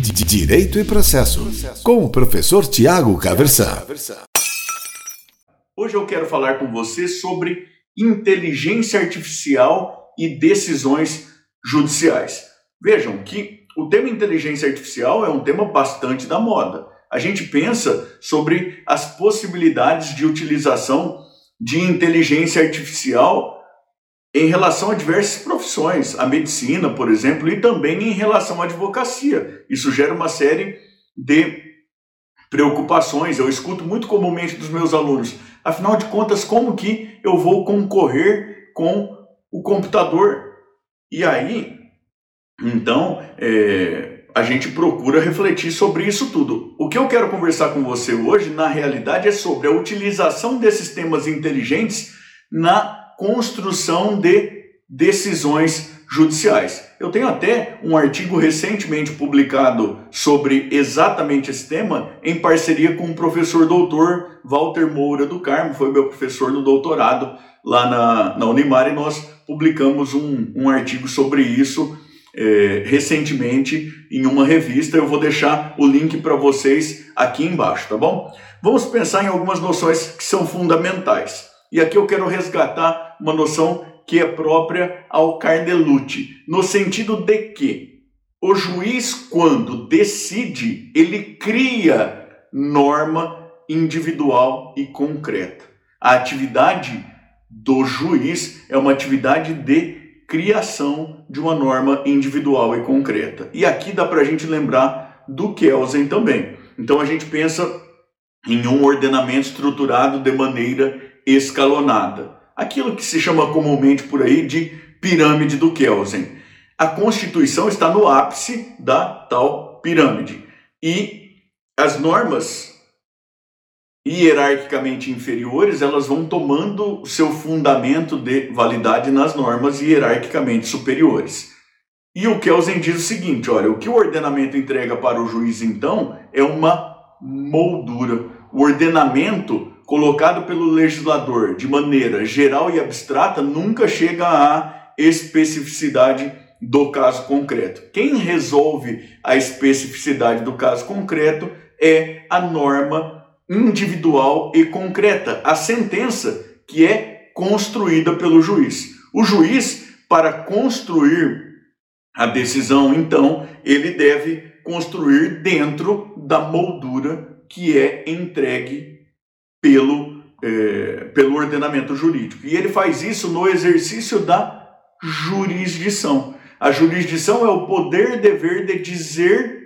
Direito e Processo, com o professor Tiago Caversan. Hoje eu quero falar com você sobre inteligência artificial e decisões judiciais. Vejam que o tema inteligência artificial é um tema bastante da moda. A gente pensa sobre as possibilidades de utilização de inteligência artificial em relação a diversas profissões, a medicina, por exemplo, e também em relação à advocacia. Isso gera uma série de preocupações. Eu escuto muito comumente dos meus alunos. Afinal de contas, como que eu vou concorrer com o computador? E aí, então, é, a gente procura refletir sobre isso tudo. O que eu quero conversar com você hoje, na realidade, é sobre a utilização desses sistemas inteligentes na construção de decisões judiciais. Eu tenho até um artigo recentemente publicado sobre exatamente esse tema, em parceria com o professor doutor Walter Moura do Carmo, foi meu professor no doutorado lá na, na Unimar, e nós publicamos um, um artigo sobre isso é, recentemente em uma revista. Eu vou deixar o link para vocês aqui embaixo, tá bom? Vamos pensar em algumas noções que são fundamentais. E aqui eu quero resgatar uma noção que é própria ao Carnelucci, no sentido de que o juiz, quando decide, ele cria norma individual e concreta. A atividade do juiz é uma atividade de criação de uma norma individual e concreta. E aqui dá para a gente lembrar do Kelsen também. Então a gente pensa em um ordenamento estruturado de maneira escalonada. Aquilo que se chama comumente por aí de pirâmide do Kelsen. A Constituição está no ápice da tal pirâmide. E as normas hierarquicamente inferiores, elas vão tomando seu fundamento de validade nas normas hierarquicamente superiores. E o Kelsen diz o seguinte, olha, o que o ordenamento entrega para o juiz então é uma moldura. O ordenamento colocado pelo legislador de maneira geral e abstrata nunca chega à especificidade do caso concreto. Quem resolve a especificidade do caso concreto é a norma individual e concreta, a sentença que é construída pelo juiz. O juiz, para construir a decisão, então, ele deve construir dentro da moldura que é entregue pelo, é, pelo ordenamento jurídico. E ele faz isso no exercício da jurisdição. A jurisdição é o poder dever de dizer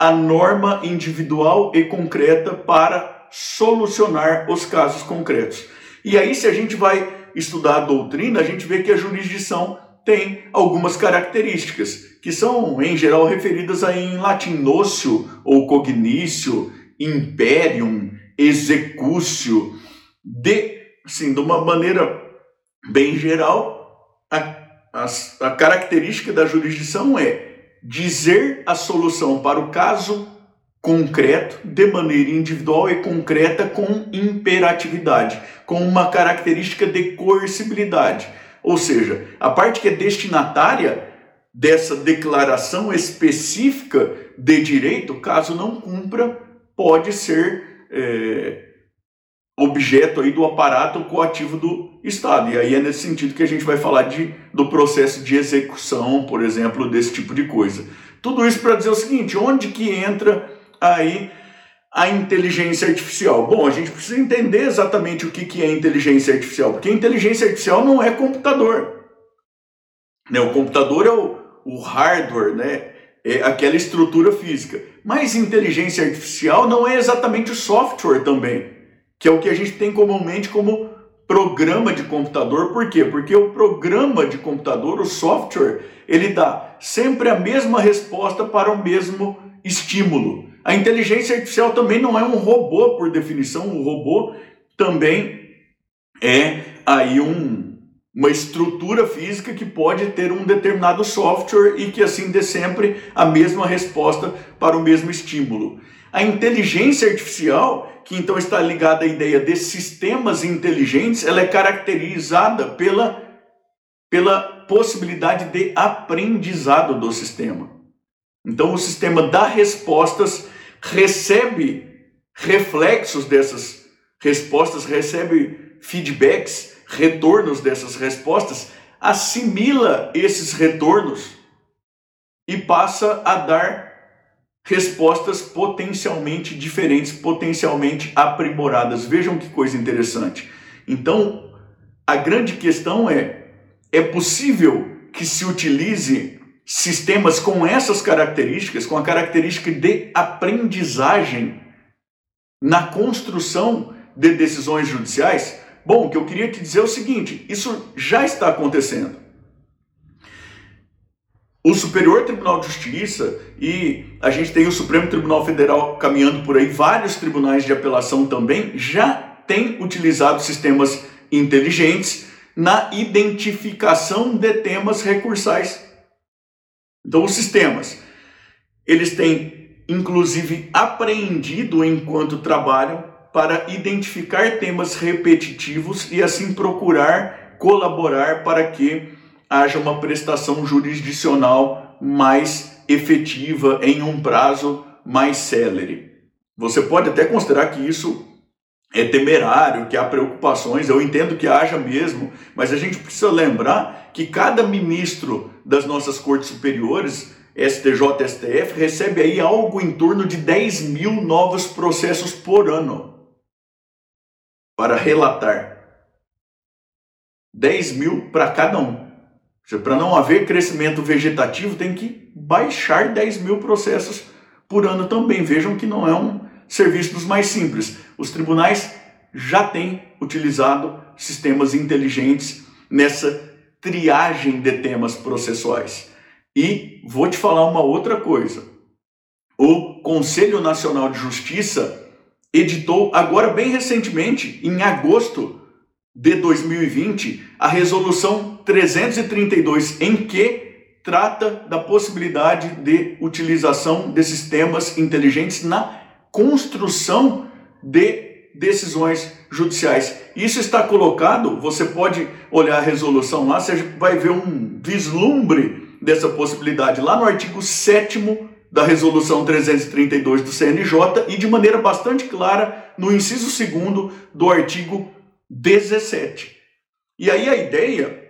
a norma individual e concreta para solucionar os casos concretos. E aí, se a gente vai estudar a doutrina, a gente vê que a jurisdição tem algumas características, que são, em geral, referidas aí em latim nocio ou cognicio, imperium, execúcio, de, assim, de uma maneira bem geral, a, a, a característica da jurisdição é dizer a solução para o caso concreto, de maneira individual e concreta, com imperatividade, com uma característica de coercibilidade. Ou seja, a parte que é destinatária dessa declaração específica de direito, caso não cumpra, pode ser é, objeto aí do aparato coativo do Estado. E aí é nesse sentido que a gente vai falar de, do processo de execução, por exemplo, desse tipo de coisa. Tudo isso para dizer o seguinte, onde que entra aí a inteligência artificial? Bom, a gente precisa entender exatamente o que, que é inteligência artificial, porque inteligência artificial não é computador. Né? O computador é o, o hardware, né? É aquela estrutura física. Mas inteligência artificial não é exatamente o software também, que é o que a gente tem comumente como programa de computador. Por quê? Porque o programa de computador, o software, ele dá sempre a mesma resposta para o mesmo estímulo. A inteligência artificial também não é um robô por definição, o robô também é aí um uma estrutura física que pode ter um determinado software e que assim dê sempre a mesma resposta para o mesmo estímulo. A inteligência artificial, que então está ligada à ideia de sistemas inteligentes, ela é caracterizada pela, pela possibilidade de aprendizado do sistema. Então o sistema dá respostas, recebe reflexos dessas respostas, recebe feedbacks, retornos dessas respostas, assimila esses retornos e passa a dar respostas potencialmente diferentes, potencialmente aprimoradas. Vejam que coisa interessante. Então, a grande questão é: é possível que se utilize sistemas com essas características, com a característica de aprendizagem na construção de decisões judiciais? Bom, o que eu queria te dizer é o seguinte: isso já está acontecendo. O Superior Tribunal de Justiça e a gente tem o Supremo Tribunal Federal caminhando por aí, vários tribunais de apelação também já têm utilizado sistemas inteligentes na identificação de temas recursais. Então, os sistemas, eles têm inclusive apreendido enquanto trabalham para identificar temas repetitivos e assim procurar colaborar para que haja uma prestação jurisdicional mais efetiva em um prazo mais célere. Você pode até considerar que isso é temerário, que há preocupações, eu entendo que haja mesmo, mas a gente precisa lembrar que cada ministro das nossas cortes superiores, STJ, STF, recebe aí algo em torno de 10 mil novos processos por ano para relatar. 10 mil para cada um. Para não haver crescimento vegetativo, tem que baixar 10 mil processos por ano também. Vejam que não é um serviço dos mais simples. Os tribunais já têm utilizado sistemas inteligentes nessa triagem de temas processuais. E vou te falar uma outra coisa. O Conselho Nacional de Justiça editou agora bem recentemente, em agosto de 2020, a resolução 332, em que trata da possibilidade de utilização de sistemas inteligentes na construção de decisões judiciais. Isso está colocado, você pode olhar a resolução lá, você vai ver um vislumbre dessa possibilidade lá no artigo 7 da resolução 332 do CNJ e de maneira bastante clara no inciso 2 do artigo 17. E aí a ideia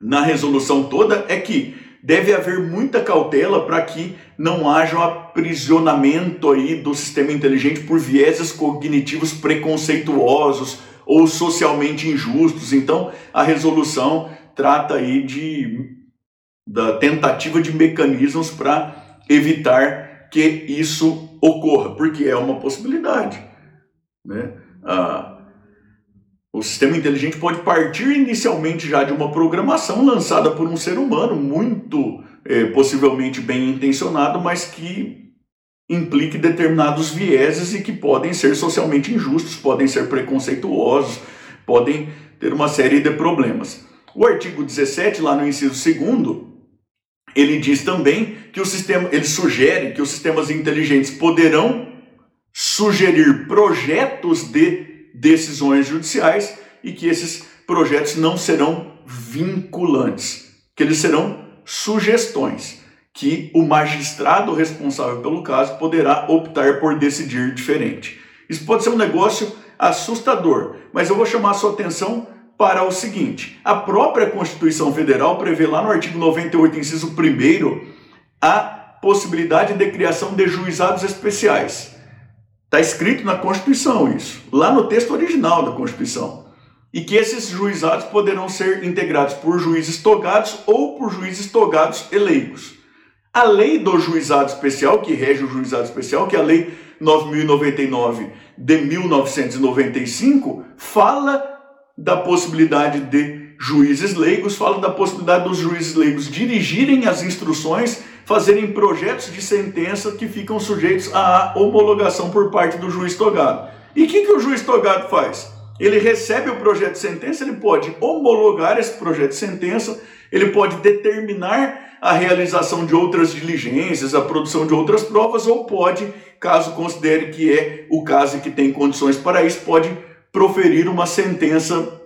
na resolução toda é que deve haver muita cautela para que não haja um aprisionamento aí do sistema inteligente por vieses cognitivos preconceituosos ou socialmente injustos. Então, a resolução trata aí de da tentativa de mecanismos para evitar que isso ocorra, porque é uma possibilidade, né? Ah, o sistema inteligente pode partir inicialmente já de uma programação lançada por um ser humano, muito é, possivelmente bem intencionado, mas que implique determinados vieses e que podem ser socialmente injustos, podem ser preconceituosos, podem ter uma série de problemas. O artigo 17, lá no inciso 2, ele diz também que o sistema, ele sugere que os sistemas inteligentes poderão sugerir projetos de decisões judiciais e que esses projetos não serão vinculantes, que eles serão sugestões que o magistrado responsável pelo caso poderá optar por decidir diferente. Isso pode ser um negócio assustador, mas eu vou chamar a sua atenção para o seguinte: a própria Constituição Federal prevê lá no artigo 98, inciso 1, a possibilidade de criação de juizados especiais. Está escrito na Constituição isso, lá no texto original da Constituição. E que esses juizados poderão ser integrados por juízes togados ou por juízes togados eleigos. A lei do juizado especial, que rege o juizado especial, que é a lei 9099 de 1995, fala da possibilidade de juízes leigos, fala da possibilidade dos juízes leigos dirigirem as instruções fazerem projetos de sentença que ficam sujeitos à homologação por parte do juiz togado. E o que, que o juiz togado faz? Ele recebe o projeto de sentença, ele pode homologar esse projeto de sentença, ele pode determinar a realização de outras diligências, a produção de outras provas, ou pode, caso considere que é o caso e que tem condições para isso, pode proferir uma sentença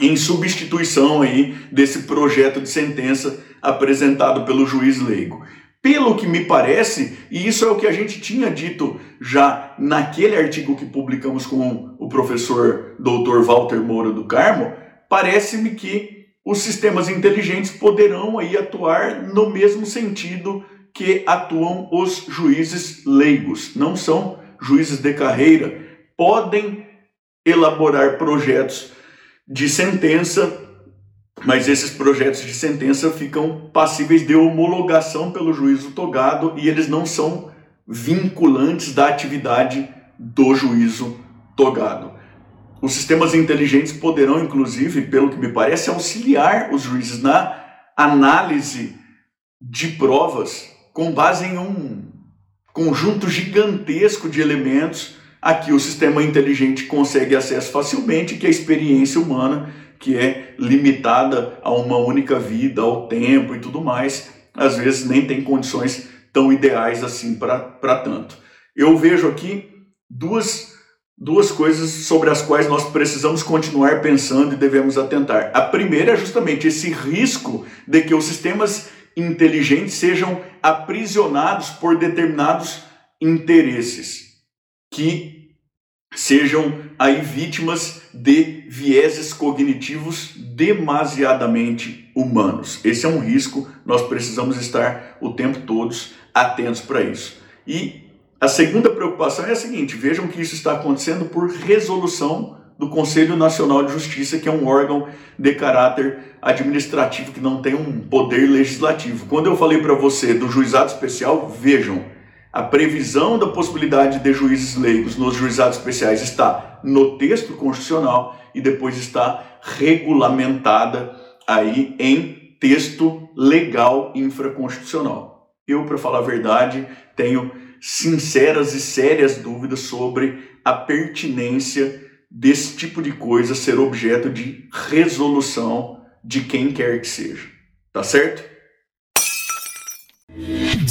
em substituição aí desse projeto de sentença apresentado pelo juiz leigo. Pelo que me parece, e isso é o que a gente tinha dito já naquele artigo que publicamos com o professor Dr. Walter Moura do Carmo, parece-me que os sistemas inteligentes poderão aí atuar no mesmo sentido que atuam os juízes leigos. Não são juízes de carreira, podem elaborar projetos de sentença, mas esses projetos de sentença ficam passíveis de homologação pelo juízo togado e eles não são vinculantes da atividade do juízo togado. Os sistemas inteligentes poderão, inclusive, pelo que me parece, auxiliar os juízes na análise de provas com base em um conjunto gigantesco de elementos a que o sistema inteligente consegue acesso facilmente, que é a experiência humana, que é limitada a uma única vida, ao tempo e tudo mais, às vezes nem tem condições tão ideais assim para tanto. Eu vejo aqui duas, duas coisas sobre as quais nós precisamos continuar pensando e devemos atentar. A primeira é justamente esse risco de que os sistemas inteligentes sejam aprisionados por determinados interesses que sejam aí vítimas de vieses cognitivos demasiadamente humanos. Esse é um risco, nós precisamos estar o tempo todos atentos para isso. E a segunda preocupação é a seguinte: vejam que isso está acontecendo por resolução do Conselho Nacional de Justiça, que é um órgão de caráter administrativo que não tem um poder legislativo. Quando eu falei para você do juizado especial, vejam, a previsão da possibilidade de juízes leigos nos juizados especiais está no texto constitucional e depois está regulamentada aí em texto legal infraconstitucional. Eu, para falar a verdade, tenho sinceras e sérias dúvidas sobre a pertinência desse tipo de coisa ser objeto de resolução de quem quer que seja. Tá certo?